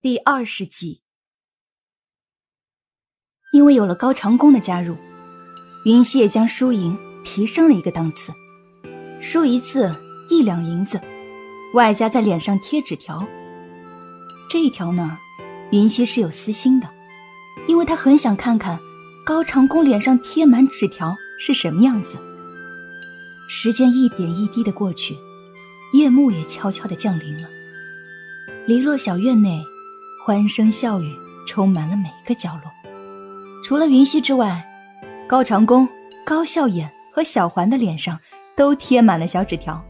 第二十集，因为有了高长恭的加入，云溪也将输赢提升了一个档次。输一次一两银子，外加在脸上贴纸条。这一条呢，云溪是有私心的，因为他很想看看高长恭脸上贴满纸条是什么样子。时间一点一滴的过去，夜幕也悄悄的降临了。篱落小院内。欢声笑语充满了每个角落，除了云溪之外，高长恭、高笑眼和小环的脸上都贴满了小纸条。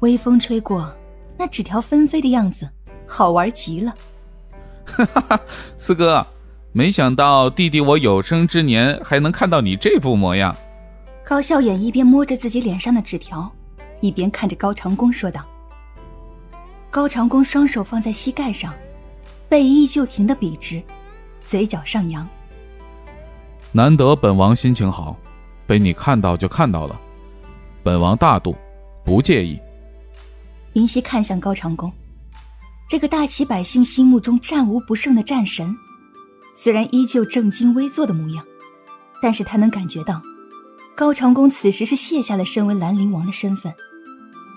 微风吹过，那纸条纷飞的样子，好玩极了。哈哈哈，四哥，没想到弟弟我有生之年还能看到你这副模样。高笑眼一边摸着自己脸上的纸条，一边看着高长恭说道。高长恭双手放在膝盖上。背依旧挺得笔直，嘴角上扬。难得本王心情好，被你看到就看到了，本王大度，不介意。云溪看向高长恭，这个大齐百姓心目中战无不胜的战神，虽然依旧正襟危坐的模样，但是他能感觉到，高长恭此时是卸下了身为兰陵王的身份，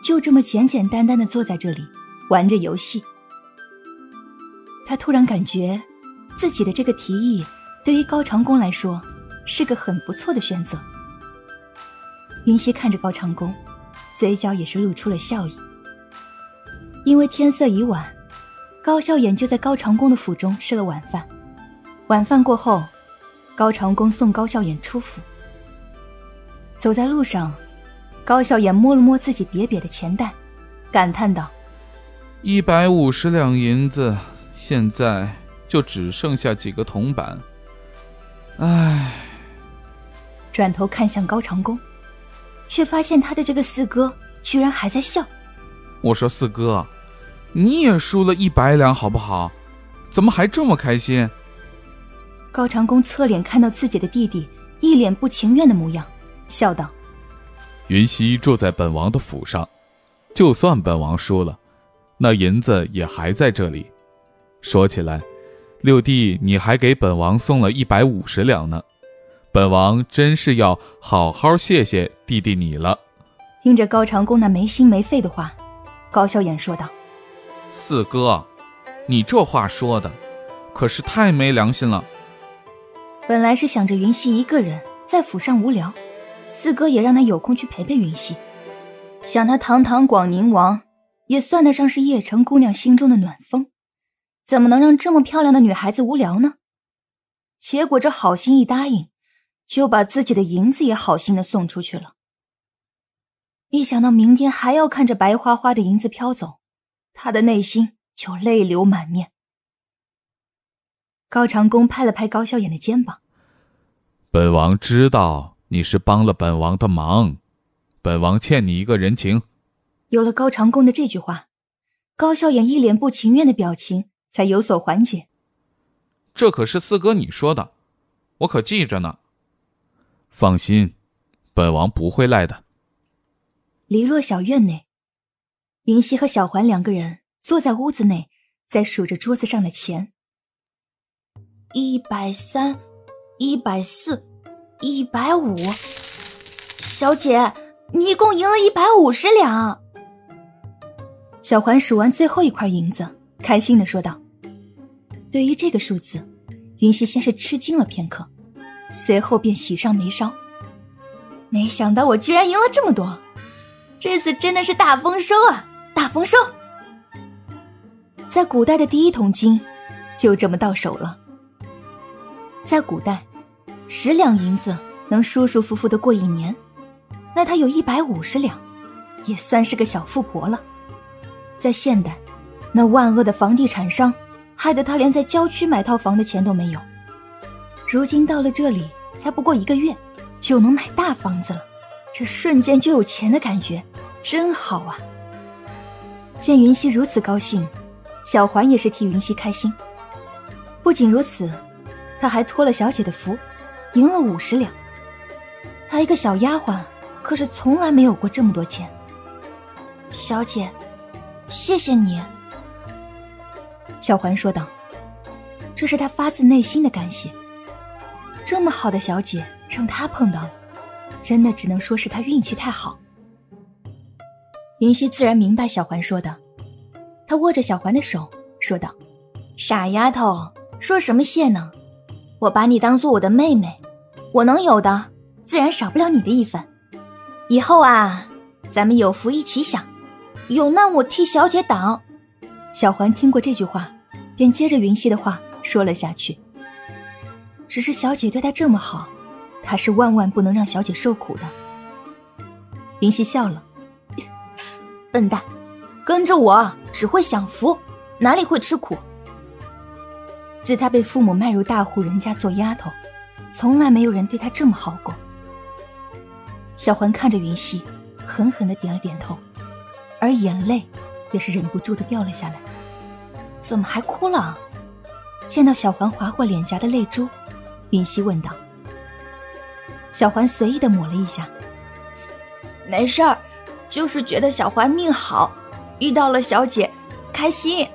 就这么简简单单的坐在这里玩着游戏。他突然感觉，自己的这个提议对于高长恭来说是个很不错的选择。云溪看着高长恭，嘴角也是露出了笑意。因为天色已晚，高笑颜就在高长恭的府中吃了晚饭。晚饭过后，高长恭送高笑颜出府。走在路上，高笑颜摸了摸自己瘪瘪的钱袋，感叹道：“一百五十两银子。”现在就只剩下几个铜板，唉。转头看向高长恭，却发现他的这个四哥居然还在笑。我说四哥，你也输了一百两，好不好？怎么还这么开心？高长恭侧脸看到自己的弟弟一脸不情愿的模样，笑道：“云溪住在本王的府上，就算本王输了，那银子也还在这里。”说起来，六弟你还给本王送了一百五十两呢，本王真是要好好谢谢弟弟你了。听着高长恭那没心没肺的话，高笑颜说道：“四哥，你这话说的，可是太没良心了。本来是想着云溪一个人在府上无聊，四哥也让他有空去陪陪云溪。想他堂堂广宁王，也算得上是叶城姑娘心中的暖风。”怎么能让这么漂亮的女孩子无聊呢？结果这好心一答应，就把自己的银子也好心的送出去了。一想到明天还要看着白花花的银子飘走，他的内心就泪流满面。高长恭拍了拍高笑颜的肩膀：“本王知道你是帮了本王的忙，本王欠你一个人情。”有了高长恭的这句话，高笑颜一脸不情愿的表情。才有所缓解。这可是四哥你说的，我可记着呢。放心，本王不会赖的。篱落小院内，云溪和小环两个人坐在屋子内，在数着桌子上的钱。一百三，一百四，一百五。小姐，你一共赢了一百五十两。小环数完最后一块银子，开心的说道。对于这个数字，云溪先是吃惊了片刻，随后便喜上眉梢。没想到我居然赢了这么多，这次真的是大丰收啊！大丰收！在古代的第一桶金就这么到手了。在古代，十两银子能舒舒服服的过一年，那他有一百五十两，也算是个小富婆了。在现代，那万恶的房地产商。害得他连在郊区买套房的钱都没有，如今到了这里，才不过一个月，就能买大房子了，这瞬间就有钱的感觉，真好啊！见云溪如此高兴，小环也是替云溪开心。不仅如此，他还托了小姐的福，赢了五十两。他一个小丫鬟，可是从来没有过这么多钱。小姐，谢谢你。小环说道：“这是他发自内心的感谢。这么好的小姐让他碰到了，真的只能说是他运气太好。”云溪自然明白小环说的，他握着小环的手说道：“傻丫头，说什么谢呢？我把你当做我的妹妹，我能有的自然少不了你的一份。以后啊，咱们有福一起享，有难我替小姐挡。”小环听过这句话，便接着云溪的话说了下去。只是小姐对他这么好，他是万万不能让小姐受苦的。云溪笑了。笨蛋，跟着我只会享福，哪里会吃苦？自他被父母卖入大户人家做丫头，从来没有人对他这么好过。小环看着云溪，狠狠的点了点头，而眼泪也是忍不住的掉了下来。怎么还哭了？见到小环划过脸颊的泪珠，云溪问道。小环随意的抹了一下，没事儿。就是觉得小环命好，遇到了小姐，开心。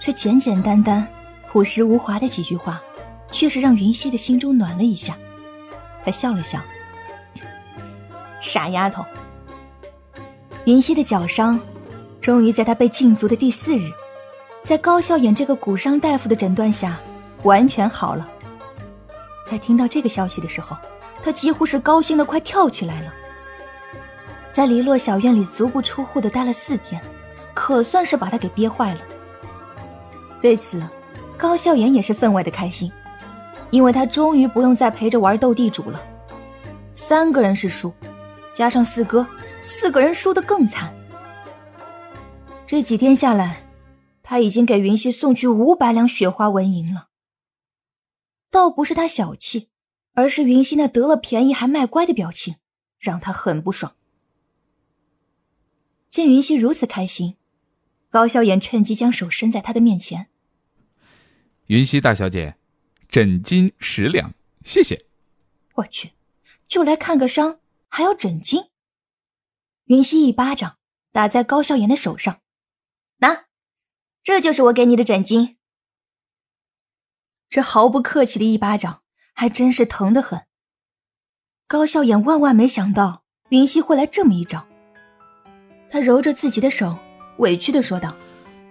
这简简单单、朴实无华的几句话，确实让云溪的心中暖了一下。他笑了笑：“傻丫头。”云溪的脚伤，终于在她被禁足的第四日，在高笑眼这个骨伤大夫的诊断下，完全好了。在听到这个消息的时候，他几乎是高兴的快跳起来了。在篱落小院里足不出户的待了四天，可算是把他给憋坏了。对此，高笑颜也是分外的开心，因为他终于不用再陪着玩斗地主了。三个人是输，加上四哥，四个人输得更惨。这几天下来，他已经给云溪送去五百两雪花纹银了。倒不是他小气，而是云溪那得了便宜还卖乖的表情，让他很不爽。见云溪如此开心，高笑颜趁机将手伸在他的面前。云溪大小姐，枕巾十两，谢谢。我去，就来看个伤，还要枕巾？云溪一巴掌打在高笑颜的手上，拿，这就是我给你的枕巾。这毫不客气的一巴掌，还真是疼得很。高笑眼万万没想到云溪会来这么一招。他揉着自己的手，委屈的说道：“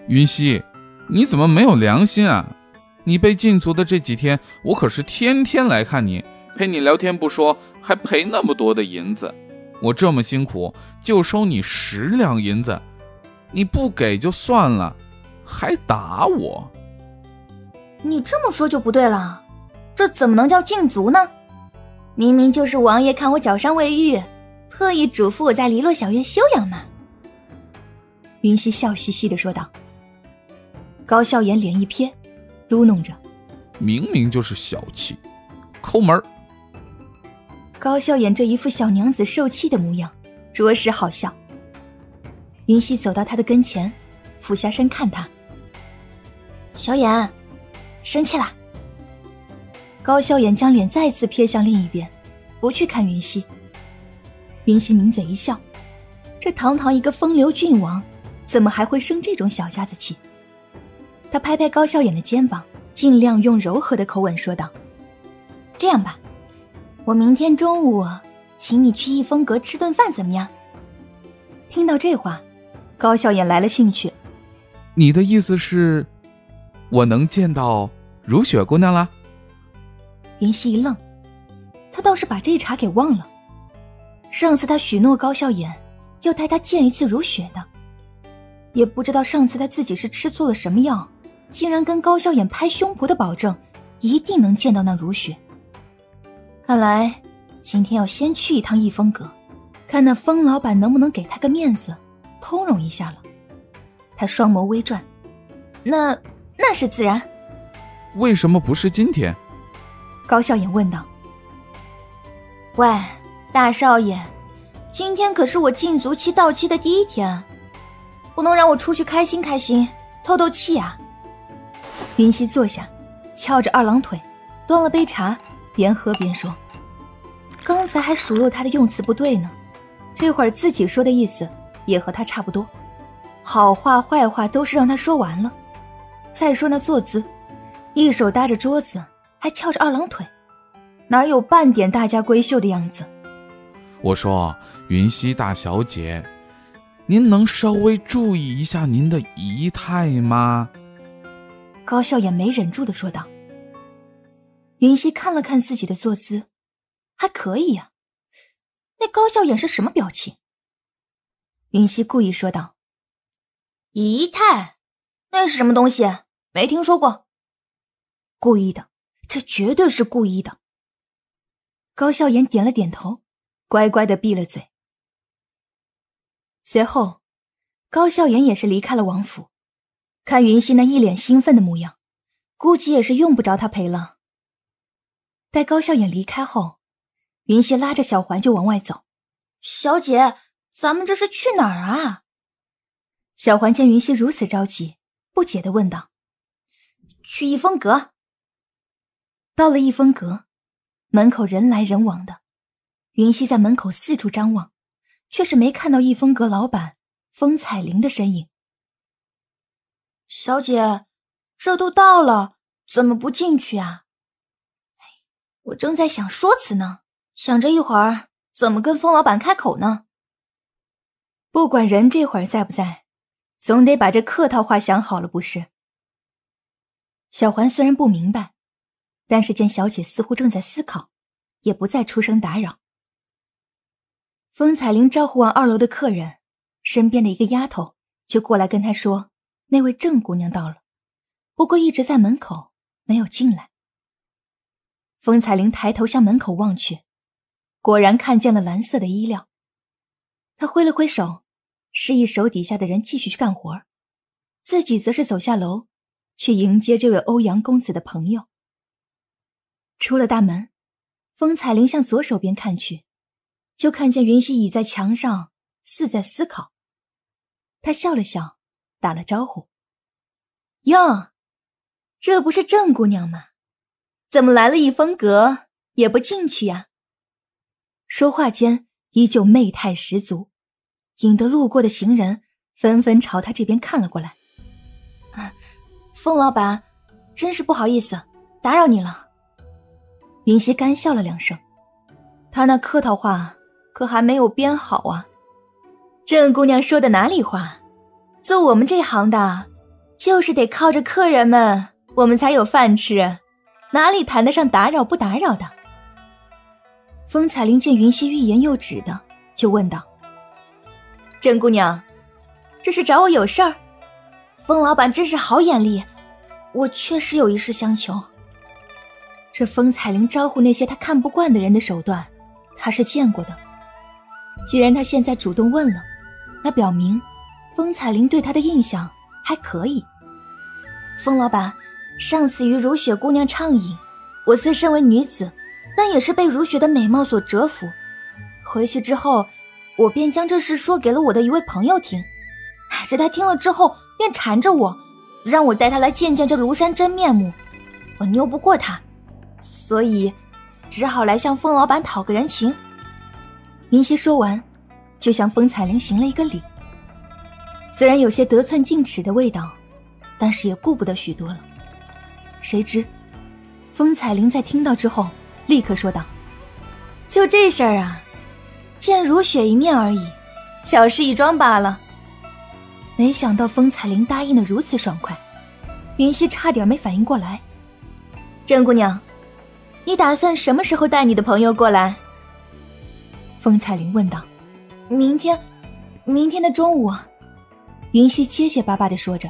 云溪，你怎么没有良心啊？你被禁足的这几天，我可是天天来看你，陪你聊天不说，还赔那么多的银子。我这么辛苦，就收你十两银子，你不给就算了，还打我。你这么说就不对了，这怎么能叫禁足呢？明明就是王爷看我脚伤未愈，特意嘱咐我在篱落小院休养嘛。”云溪笑嘻嘻的说道。高笑颜脸一撇，嘟哝着：“明明就是小气，抠门。”高笑颜这一副小娘子受气的模样，着实好笑。云溪走到他的跟前，俯下身看他：“小眼，生气啦？”高笑颜将脸再次瞥向另一边，不去看云溪。云溪抿嘴一笑：“这堂堂一个风流郡王。”怎么还会生这种小家子气？他拍拍高笑眼的肩膀，尽量用柔和的口吻说道：“这样吧，我明天中午请你去逸风阁吃顿饭，怎么样？”听到这话，高笑眼来了兴趣。你的意思是，我能见到如雪姑娘了？云溪一愣，他倒是把这茬给忘了。上次他许诺高笑眼要带他见一次如雪的。也不知道上次他自己是吃错了什么药，竟然跟高笑眼拍胸脯的保证，一定能见到那如雪。看来今天要先去一趟逸风阁，看那风老板能不能给他个面子，通融一下了。他双眸微转，那那是自然。为什么不是今天？高笑眼问道。喂，大少爷，今天可是我禁足期到期的第一天。不能让我出去开心开心，透透气啊！云溪坐下，翘着二郎腿，端了杯茶，边喝边说：“刚才还数落他的用词不对呢，这会儿自己说的意思也和他差不多，好话坏话都是让他说完了。再说那坐姿，一手搭着桌子，还翘着二郎腿，哪有半点大家闺秀的样子？我说：“云溪大小姐，您能稍微注意一下您的仪态吗？”高笑颜没忍住的说道。云溪看了看自己的坐姿，还可以呀。那高笑眼是什么表情？云溪故意说道：“仪态，那是什么东西？没听说过。”故意的，这绝对是故意的。高笑颜点了点头。乖乖的闭了嘴。随后，高笑颜也是离开了王府。看云溪那一脸兴奋的模样，估计也是用不着他陪了。待高笑颜离开后，云溪拉着小环就往外走。小姐，咱们这是去哪儿啊？小环见云溪如此着急，不解的问道：“去逸风阁。”到了逸风阁，门口人来人往的。云溪在门口四处张望，却是没看到逸风阁老板风彩玲的身影。小姐，这都到了，怎么不进去啊？我正在想说辞呢，想着一会儿怎么跟风老板开口呢。不管人这会儿在不在，总得把这客套话想好了，不是？小环虽然不明白，但是见小姐似乎正在思考，也不再出声打扰。风彩玲招呼完二楼的客人，身边的一个丫头就过来跟她说：“那位郑姑娘到了，不过一直在门口没有进来。”风彩玲抬头向门口望去，果然看见了蓝色的衣料。她挥了挥手，示意手底下的人继续去干活，自己则是走下楼，去迎接这位欧阳公子的朋友。出了大门，风彩玲向左手边看去。就看见云溪倚在墙上，似在思考。他笑了笑，打了招呼：“哟，这不是郑姑娘吗？怎么来了一风阁也不进去呀？”说话间依旧媚态十足，引得路过的行人纷纷朝他这边看了过来。啊，风老板，真是不好意思，打扰你了。云溪干笑了两声，他那客套话。可还没有编好啊！郑姑娘说的哪里话？做我们这行的，就是得靠着客人们，我们才有饭吃，哪里谈得上打扰不打扰的？风彩玲见云溪欲言又止的，就问道：“郑姑娘，这是找我有事儿？风老板真是好眼力，我确实有一事相求。”这风彩玲招呼那些他看不惯的人的手段，他是见过的。既然他现在主动问了，那表明风彩玲对他的印象还可以。风老板，上次与如雪姑娘畅饮，我虽身为女子，但也是被如雪的美貌所折服。回去之后，我便将这事说给了我的一位朋友听，是他听了之后便缠着我，让我带他来见见这庐山真面目。我拗不过他，所以只好来向风老板讨个人情。云溪说完，就向风采玲行了一个礼。虽然有些得寸进尺的味道，但是也顾不得许多了。谁知，风采玲在听到之后，立刻说道：“就这事儿啊，见如雪一面而已，小事一桩罢了。”没想到风彩玲答应的如此爽快，云溪差点没反应过来。郑姑娘，你打算什么时候带你的朋友过来？风彩玲问道：“明天，明天的中午。”云溪结结巴巴的说着。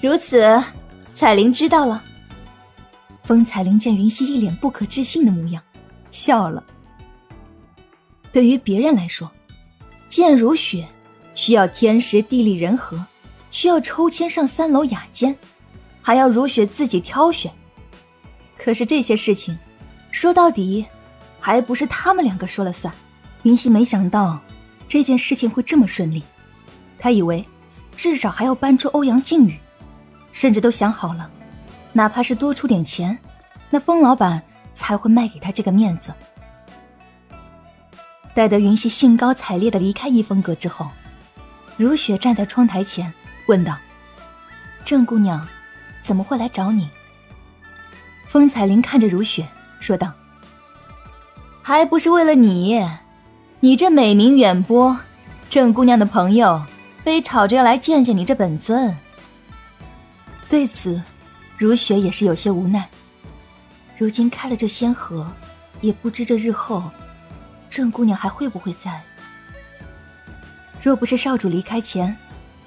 如此，彩玲知道了。风彩玲见云溪一脸不可置信的模样，笑了。对于别人来说，见如雪需要天时地利人和，需要抽签上三楼雅间，还要如雪自己挑选。可是这些事情，说到底。还不是他们两个说了算。云溪没想到这件事情会这么顺利，他以为至少还要搬出欧阳靖宇，甚至都想好了，哪怕是多出点钱，那风老板才会卖给他这个面子。待得云溪兴高采烈的离开逸风阁之后，如雪站在窗台前问道：“郑姑娘怎么会来找你？风彩玲看着如雪说道：“还不是为了你，你这美名远播，郑姑娘的朋友非吵着要来见见你这本尊。”对此，如雪也是有些无奈。如今开了这仙河，也不知这日后，郑姑娘还会不会在。若不是少主离开前，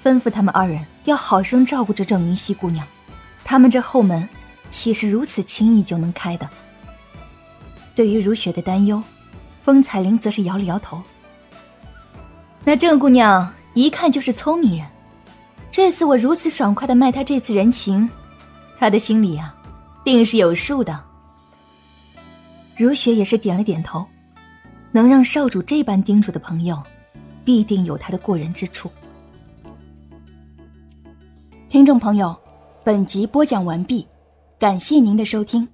吩咐他们二人要好生照顾着郑云溪姑娘，他们这后门岂是如此轻易就能开的？对于如雪的担忧，风彩玲则是摇了摇头。那郑姑娘一看就是聪明人，这次我如此爽快的卖她这次人情，她的心里啊，定是有数的。如雪也是点了点头，能让少主这般叮嘱的朋友，必定有他的过人之处。听众朋友，本集播讲完毕，感谢您的收听。